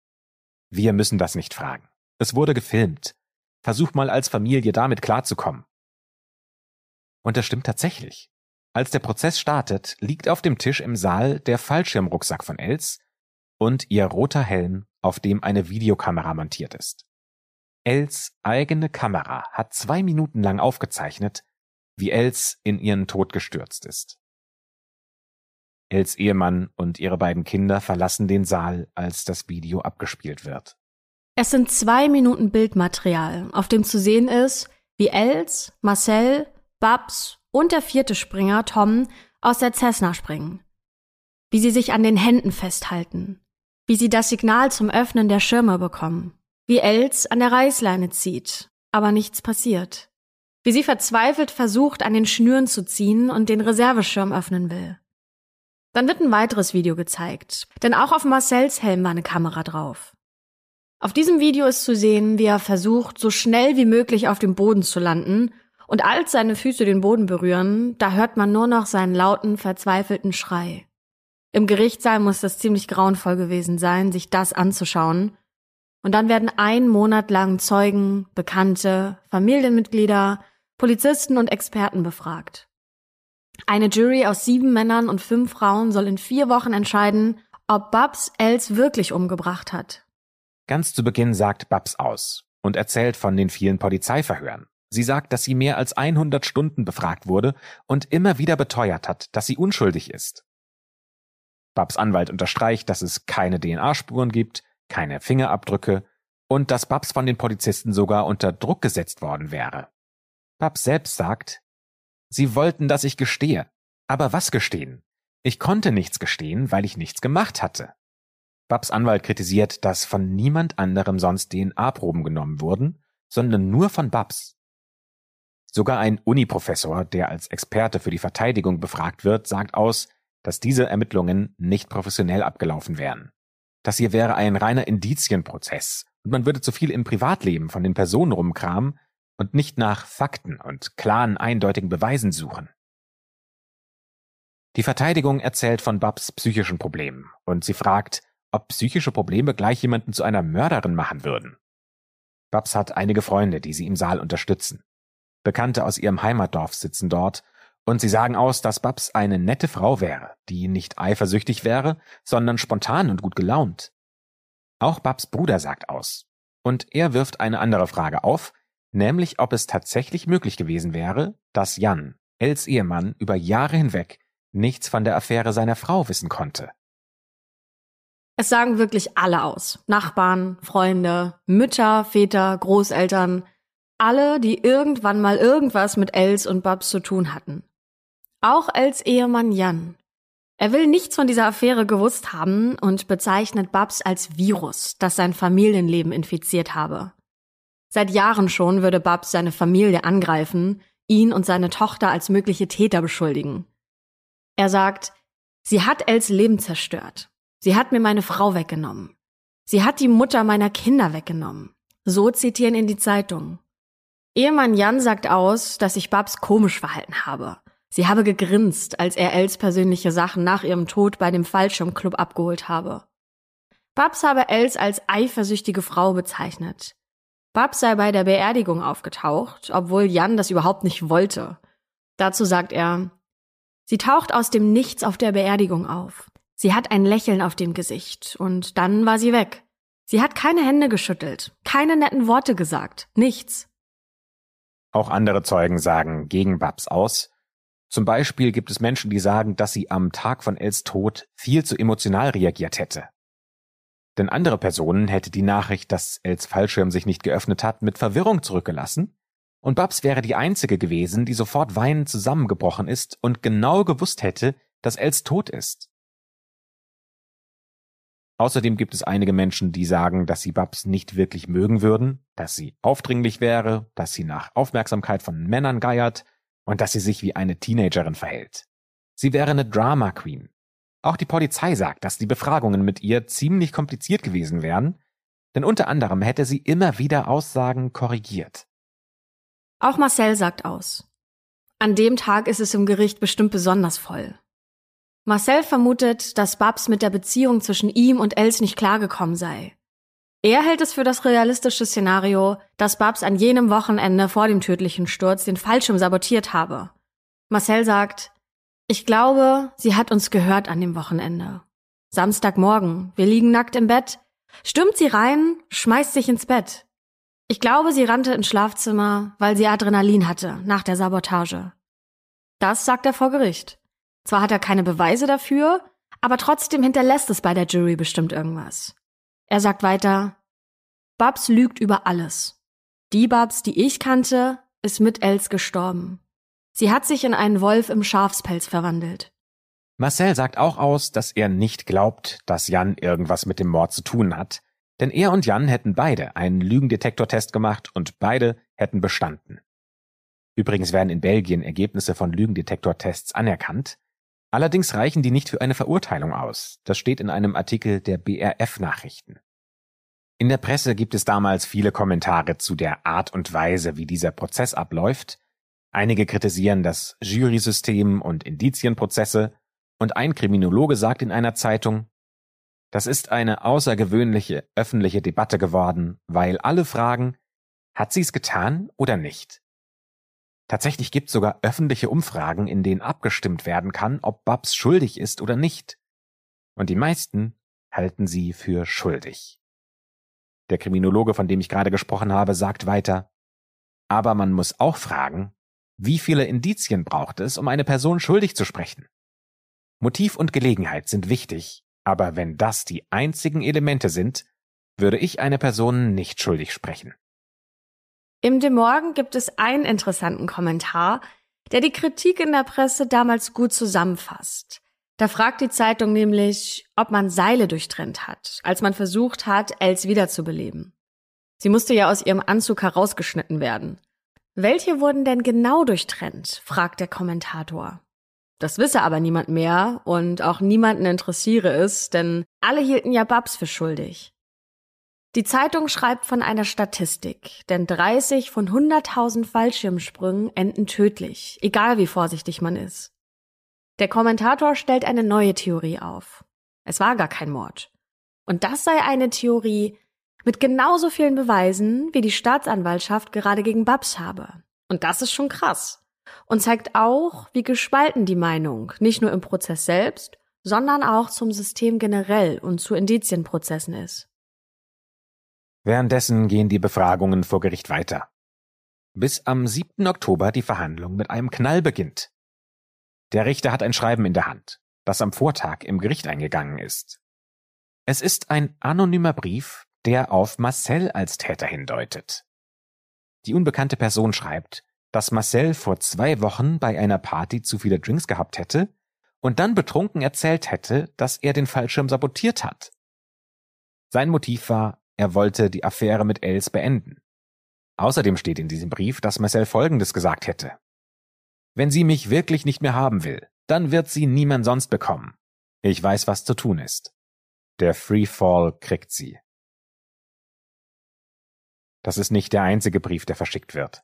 Speaker 2: Wir müssen das nicht fragen. Es wurde gefilmt. Versuch mal als Familie damit klarzukommen. Und das stimmt tatsächlich. Als der Prozess startet, liegt auf dem Tisch im Saal der Fallschirmrucksack von Els und ihr roter Helm, auf dem eine Videokamera montiert ist. Els eigene Kamera hat zwei Minuten lang aufgezeichnet, wie Els in ihren Tod gestürzt ist. Els Ehemann und ihre beiden Kinder verlassen den Saal, als das Video abgespielt wird.
Speaker 3: Es sind zwei Minuten Bildmaterial, auf dem zu sehen ist, wie Els, Marcel, Babs und der vierte Springer, Tom, aus der Cessna springen. Wie sie sich an den Händen festhalten. Wie sie das Signal zum Öffnen der Schirme bekommen. Wie Els an der Reißleine zieht, aber nichts passiert. Wie sie verzweifelt versucht, an den Schnüren zu ziehen und den Reserveschirm öffnen will. Dann wird ein weiteres Video gezeigt, denn auch auf Marcells Helm war eine Kamera drauf. Auf diesem Video ist zu sehen, wie er versucht, so schnell wie möglich auf dem Boden zu landen und als seine Füße den Boden berühren, da hört man nur noch seinen lauten, verzweifelten Schrei. Im Gerichtssaal muss das ziemlich grauenvoll gewesen sein, sich das anzuschauen. Und dann werden einen Monat lang Zeugen, Bekannte, Familienmitglieder, Polizisten und Experten befragt. Eine Jury aus sieben Männern und fünf Frauen soll in vier Wochen entscheiden, ob Babs Els wirklich umgebracht hat.
Speaker 2: Ganz zu Beginn sagt Babs aus und erzählt von den vielen Polizeiverhören. Sie sagt, dass sie mehr als 100 Stunden befragt wurde und immer wieder beteuert hat, dass sie unschuldig ist. Babs Anwalt unterstreicht, dass es keine DNA-Spuren gibt, keine Fingerabdrücke und dass Babs von den Polizisten sogar unter Druck gesetzt worden wäre. Babs selbst sagt, sie wollten, dass ich gestehe. Aber was gestehen? Ich konnte nichts gestehen, weil ich nichts gemacht hatte. Babs Anwalt kritisiert, dass von niemand anderem sonst DNA-Proben genommen wurden, sondern nur von Babs. Sogar ein Uniprofessor, der als Experte für die Verteidigung befragt wird, sagt aus, dass diese Ermittlungen nicht professionell abgelaufen wären. Das hier wäre ein reiner Indizienprozess und man würde zu viel im Privatleben von den Personen rumkramen und nicht nach Fakten und klaren, eindeutigen Beweisen suchen. Die Verteidigung erzählt von Babs psychischen Problemen und sie fragt, ob psychische Probleme gleich jemanden zu einer Mörderin machen würden. Babs hat einige Freunde, die sie im Saal unterstützen. Bekannte aus ihrem Heimatdorf sitzen dort, und sie sagen aus, dass Babs eine nette Frau wäre, die nicht eifersüchtig wäre, sondern spontan und gut gelaunt. Auch Babs Bruder sagt aus. Und er wirft eine andere Frage auf, nämlich ob es tatsächlich möglich gewesen wäre, dass Jan, Els Ehemann, über Jahre hinweg nichts von der Affäre seiner Frau wissen konnte.
Speaker 3: Es sagen wirklich alle aus. Nachbarn, Freunde, Mütter, Väter, Großeltern, alle, die irgendwann mal irgendwas mit Els und Babs zu tun hatten. Auch Els Ehemann Jan. Er will nichts von dieser Affäre gewusst haben und bezeichnet Babs als Virus, das sein Familienleben infiziert habe. Seit Jahren schon würde Babs seine Familie angreifen, ihn und seine Tochter als mögliche Täter beschuldigen. Er sagt, sie hat Els Leben zerstört. Sie hat mir meine Frau weggenommen. Sie hat die Mutter meiner Kinder weggenommen. So zitieren ihn die Zeitungen. Ehemann Jan sagt aus, dass sich Babs komisch verhalten habe. Sie habe gegrinst, als er Els persönliche Sachen nach ihrem Tod bei dem Fallschirmclub abgeholt habe. Babs habe Els als eifersüchtige Frau bezeichnet. Babs sei bei der Beerdigung aufgetaucht, obwohl Jan das überhaupt nicht wollte. Dazu sagt er, sie taucht aus dem Nichts auf der Beerdigung auf. Sie hat ein Lächeln auf dem Gesicht und dann war sie weg. Sie hat keine Hände geschüttelt, keine netten Worte gesagt, nichts.
Speaker 2: Auch andere Zeugen sagen gegen Babs aus. Zum Beispiel gibt es Menschen, die sagen, dass sie am Tag von Els Tod viel zu emotional reagiert hätte. Denn andere Personen hätte die Nachricht, dass Els Fallschirm sich nicht geöffnet hat, mit Verwirrung zurückgelassen, und Babs wäre die einzige gewesen, die sofort weinend zusammengebrochen ist und genau gewusst hätte, dass Els tot ist. Außerdem gibt es einige Menschen, die sagen, dass sie Babs nicht wirklich mögen würden, dass sie aufdringlich wäre, dass sie nach Aufmerksamkeit von Männern geiert und dass sie sich wie eine Teenagerin verhält. Sie wäre eine Drama Queen. Auch die Polizei sagt, dass die Befragungen mit ihr ziemlich kompliziert gewesen wären, denn unter anderem hätte sie immer wieder Aussagen korrigiert.
Speaker 3: Auch Marcel sagt aus. An dem Tag ist es im Gericht bestimmt besonders voll. Marcel vermutet, dass Babs mit der Beziehung zwischen ihm und Els nicht klargekommen sei. Er hält es für das realistische Szenario, dass Babs an jenem Wochenende vor dem tödlichen Sturz den Fallschirm sabotiert habe. Marcel sagt, ich glaube, sie hat uns gehört an dem Wochenende. Samstagmorgen, wir liegen nackt im Bett, stürmt sie rein, schmeißt sich ins Bett. Ich glaube, sie rannte ins Schlafzimmer, weil sie Adrenalin hatte nach der Sabotage. Das sagt er vor Gericht. Zwar hat er keine Beweise dafür, aber trotzdem hinterlässt es bei der Jury bestimmt irgendwas. Er sagt weiter, Babs lügt über alles. Die Babs, die ich kannte, ist mit Els gestorben. Sie hat sich in einen Wolf im Schafspelz verwandelt.
Speaker 2: Marcel sagt auch aus, dass er nicht glaubt, dass Jan irgendwas mit dem Mord zu tun hat, denn er und Jan hätten beide einen Lügendetektortest gemacht und beide hätten bestanden. Übrigens werden in Belgien Ergebnisse von Lügendetektortests anerkannt, Allerdings reichen die nicht für eine Verurteilung aus. Das steht in einem Artikel der BRF Nachrichten. In der Presse gibt es damals viele Kommentare zu der Art und Weise, wie dieser Prozess abläuft. Einige kritisieren das Jurysystem und Indizienprozesse und ein Kriminologe sagt in einer Zeitung, das ist eine außergewöhnliche öffentliche Debatte geworden, weil alle fragen, hat sie es getan oder nicht? Tatsächlich gibt es sogar öffentliche Umfragen, in denen abgestimmt werden kann, ob Babs schuldig ist oder nicht. Und die meisten halten sie für schuldig. Der Kriminologe, von dem ich gerade gesprochen habe, sagt weiter, aber man muss auch fragen, wie viele Indizien braucht es, um eine Person schuldig zu sprechen? Motiv und Gelegenheit sind wichtig, aber wenn das die einzigen Elemente sind, würde ich eine Person nicht schuldig sprechen.
Speaker 3: Im De Morgen gibt es einen interessanten Kommentar, der die Kritik in der Presse damals gut zusammenfasst. Da fragt die Zeitung nämlich, ob man Seile durchtrennt hat, als man versucht hat, Els wiederzubeleben. Sie musste ja aus ihrem Anzug herausgeschnitten werden. Welche wurden denn genau durchtrennt? fragt der Kommentator. Das wisse aber niemand mehr und auch niemanden interessiere es, denn alle hielten ja Babs für schuldig. Die Zeitung schreibt von einer Statistik, denn 30 von 100.000 Fallschirmsprüngen enden tödlich, egal wie vorsichtig man ist. Der Kommentator stellt eine neue Theorie auf. Es war gar kein Mord. Und das sei eine Theorie mit genauso vielen Beweisen, wie die Staatsanwaltschaft gerade gegen Babs habe. Und das ist schon krass. Und zeigt auch, wie gespalten die Meinung nicht nur im Prozess selbst, sondern auch zum System generell und zu Indizienprozessen ist.
Speaker 2: Währenddessen gehen die Befragungen vor Gericht weiter. Bis am 7. Oktober die Verhandlung mit einem Knall beginnt. Der Richter hat ein Schreiben in der Hand, das am Vortag im Gericht eingegangen ist. Es ist ein anonymer Brief, der auf Marcel als Täter hindeutet. Die unbekannte Person schreibt, dass Marcel vor zwei Wochen bei einer Party zu viele Drinks gehabt hätte und dann betrunken erzählt hätte, dass er den Fallschirm sabotiert hat. Sein Motiv war, er wollte die Affäre mit Els beenden. Außerdem steht in diesem Brief, dass Marcel Folgendes gesagt hätte. Wenn sie mich wirklich nicht mehr haben will, dann wird sie niemand sonst bekommen. Ich weiß, was zu tun ist. Der Freefall kriegt sie. Das ist nicht der einzige Brief, der verschickt wird.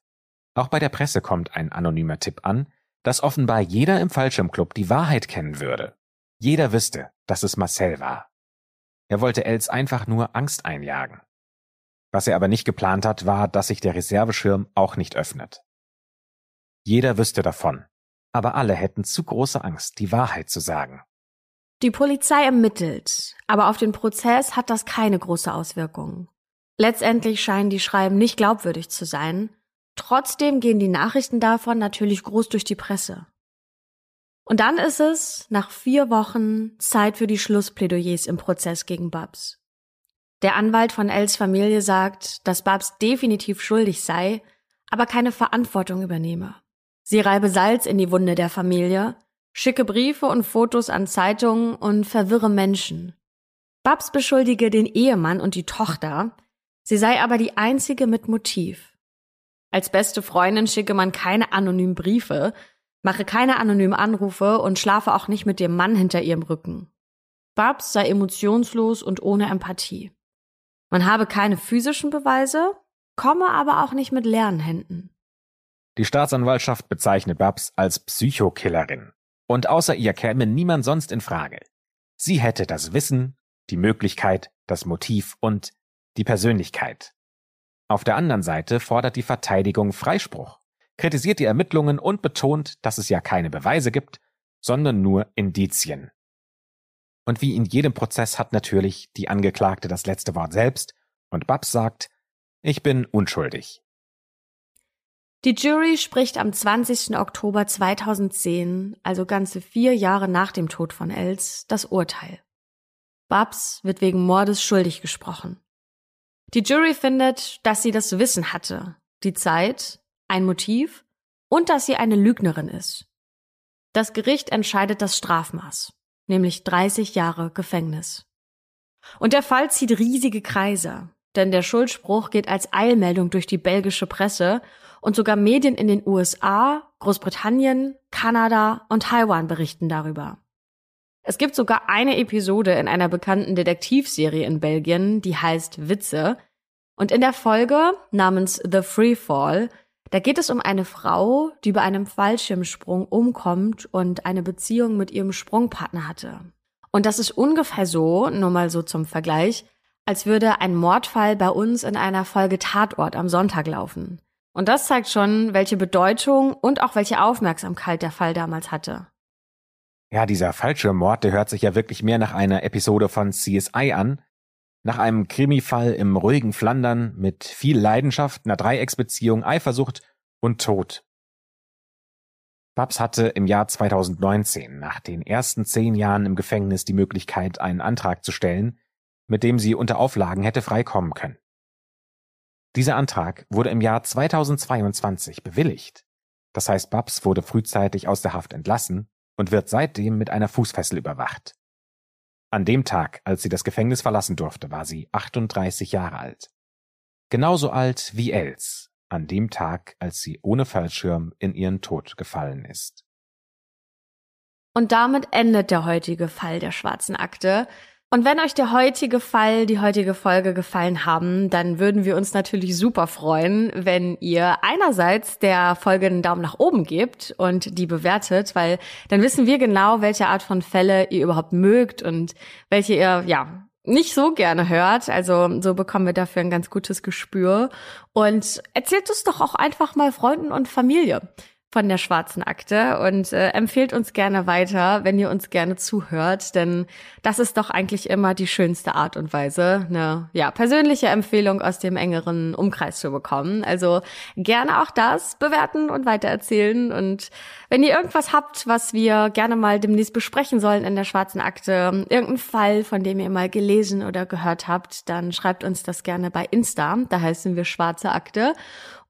Speaker 2: Auch bei der Presse kommt ein anonymer Tipp an, dass offenbar jeder im Fallschirmclub die Wahrheit kennen würde. Jeder wüsste, dass es Marcel war. Er wollte Els einfach nur Angst einjagen. Was er aber nicht geplant hat, war, dass sich der Reserveschirm auch nicht öffnet. Jeder wüsste davon, aber alle hätten zu große Angst, die Wahrheit zu sagen.
Speaker 3: Die Polizei ermittelt, aber auf den Prozess hat das keine große Auswirkung. Letztendlich scheinen die Schreiben nicht glaubwürdig zu sein, trotzdem gehen die Nachrichten davon natürlich groß durch die Presse. Und dann ist es, nach vier Wochen, Zeit für die Schlussplädoyers im Prozess gegen Babs. Der Anwalt von Els Familie sagt, dass Babs definitiv schuldig sei, aber keine Verantwortung übernehme. Sie reibe Salz in die Wunde der Familie, schicke Briefe und Fotos an Zeitungen und verwirre Menschen. Babs beschuldige den Ehemann und die Tochter, sie sei aber die einzige mit Motiv. Als beste Freundin schicke man keine anonymen Briefe, mache keine anonymen Anrufe und schlafe auch nicht mit dem Mann hinter ihrem Rücken. Babs sei emotionslos und ohne Empathie. Man habe keine physischen Beweise, komme aber auch nicht mit leeren Händen.
Speaker 2: Die Staatsanwaltschaft bezeichnet Babs als Psychokillerin. Und außer ihr käme niemand sonst in Frage. Sie hätte das Wissen, die Möglichkeit, das Motiv und die Persönlichkeit. Auf der anderen Seite fordert die Verteidigung Freispruch, kritisiert die Ermittlungen und betont, dass es ja keine Beweise gibt, sondern nur Indizien. Und wie in jedem Prozess hat natürlich die Angeklagte das letzte Wort selbst und Babs sagt, ich bin unschuldig.
Speaker 3: Die Jury spricht am 20. Oktober 2010, also ganze vier Jahre nach dem Tod von Els, das Urteil. Babs wird wegen Mordes schuldig gesprochen. Die Jury findet, dass sie das Wissen hatte, die Zeit, ein Motiv und dass sie eine Lügnerin ist. Das Gericht entscheidet das Strafmaß, nämlich 30 Jahre Gefängnis. Und der Fall zieht riesige Kreise, denn der Schuldspruch geht als Eilmeldung durch die belgische Presse und sogar Medien in den USA, Großbritannien, Kanada und Taiwan berichten darüber. Es gibt sogar eine Episode in einer bekannten Detektivserie in Belgien, die heißt Witze. Und in der Folge namens The Free Fall, da geht es um eine Frau, die bei einem Fallschirmsprung umkommt und eine Beziehung mit ihrem Sprungpartner hatte. Und das ist ungefähr so, nur mal so zum Vergleich, als würde ein Mordfall bei uns in einer Folge Tatort am Sonntag laufen. Und das zeigt schon, welche Bedeutung und auch welche Aufmerksamkeit der Fall damals hatte.
Speaker 2: Ja, dieser Fallschirmmord, der hört sich ja wirklich mehr nach einer Episode von CSI an. Nach einem Krimifall im ruhigen Flandern mit viel Leidenschaft, einer Dreiecksbeziehung, Eifersucht und Tod. Babs hatte im Jahr 2019 nach den ersten zehn Jahren im Gefängnis die Möglichkeit, einen Antrag zu stellen, mit dem sie unter Auflagen hätte freikommen können. Dieser Antrag wurde im Jahr 2022 bewilligt. Das heißt, Babs wurde frühzeitig aus der Haft entlassen und wird seitdem mit einer Fußfessel überwacht. An dem Tag, als sie das Gefängnis verlassen durfte, war sie 38 Jahre alt. Genauso alt wie Els, an dem Tag, als sie ohne Fallschirm in ihren Tod gefallen ist.
Speaker 3: Und damit endet der heutige Fall der schwarzen Akte. Und wenn euch der heutige Fall, die heutige Folge gefallen haben, dann würden wir uns natürlich super freuen, wenn ihr einerseits der Folge einen Daumen nach oben gebt und die bewertet, weil dann wissen wir genau, welche Art von Fälle ihr überhaupt mögt und welche ihr, ja, nicht so gerne hört. Also so bekommen wir dafür ein ganz gutes Gespür. Und erzählt es doch auch einfach mal Freunden und Familie von der schwarzen Akte und äh, empfehlt uns gerne weiter, wenn ihr uns gerne zuhört, denn das ist doch eigentlich immer die schönste Art und Weise, eine ja, persönliche Empfehlung aus dem engeren Umkreis zu bekommen. Also gerne auch das bewerten und weitererzählen und wenn ihr irgendwas habt, was wir gerne mal demnächst besprechen sollen in der schwarzen Akte, irgendein Fall, von dem ihr mal gelesen oder gehört habt, dann schreibt uns das gerne bei Insta, da heißen wir schwarze Akte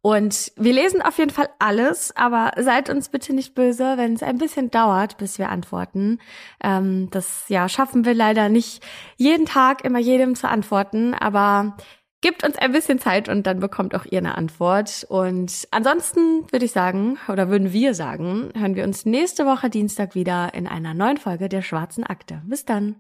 Speaker 3: und wir lesen auf jeden Fall alles, aber seid uns bitte nicht böse, wenn es ein bisschen dauert, bis wir antworten. Ähm, das ja schaffen wir leider nicht jeden Tag immer jedem zu antworten, aber Gebt uns ein bisschen Zeit und dann bekommt auch ihr eine Antwort. Und ansonsten würde ich sagen, oder würden wir sagen, hören wir uns nächste Woche Dienstag wieder in einer neuen Folge der Schwarzen Akte. Bis dann.